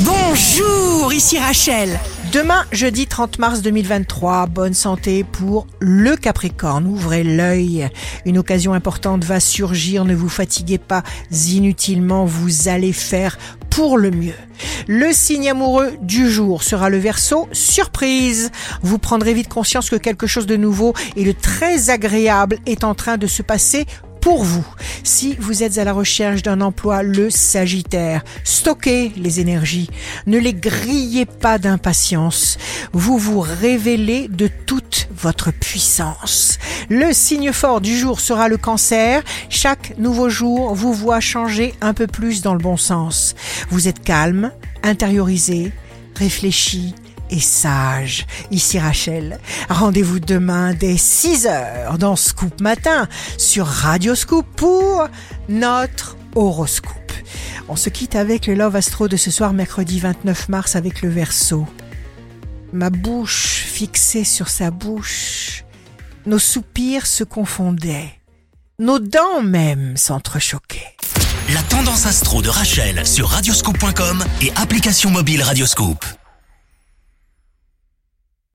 Bonjour, ici Rachel. Demain, jeudi 30 mars 2023, bonne santé pour le Capricorne. Ouvrez l'œil. Une occasion importante va surgir. Ne vous fatiguez pas inutilement. Vous allez faire pour le mieux. Le signe amoureux du jour sera le Verseau. Surprise Vous prendrez vite conscience que quelque chose de nouveau et de très agréable est en train de se passer pour vous. Si vous êtes à la recherche d'un emploi, le Sagittaire, stockez les énergies. Ne les grillez pas d'impatience. Vous vous révélez de toute votre puissance. Le signe fort du jour sera le cancer. Chaque nouveau jour vous voit changer un peu plus dans le bon sens. Vous êtes calme, intériorisé, réfléchi, et sage. Ici Rachel. Rendez-vous demain dès 6 heures dans Scoop Matin sur Radio Scoop pour notre horoscope. On se quitte avec le Love Astro de ce soir mercredi 29 mars avec le verso. Ma bouche fixée sur sa bouche, nos soupirs se confondaient, nos dents même s'entrechoquaient. La tendance astro de Rachel sur radioscope.com et application mobile Radioscope.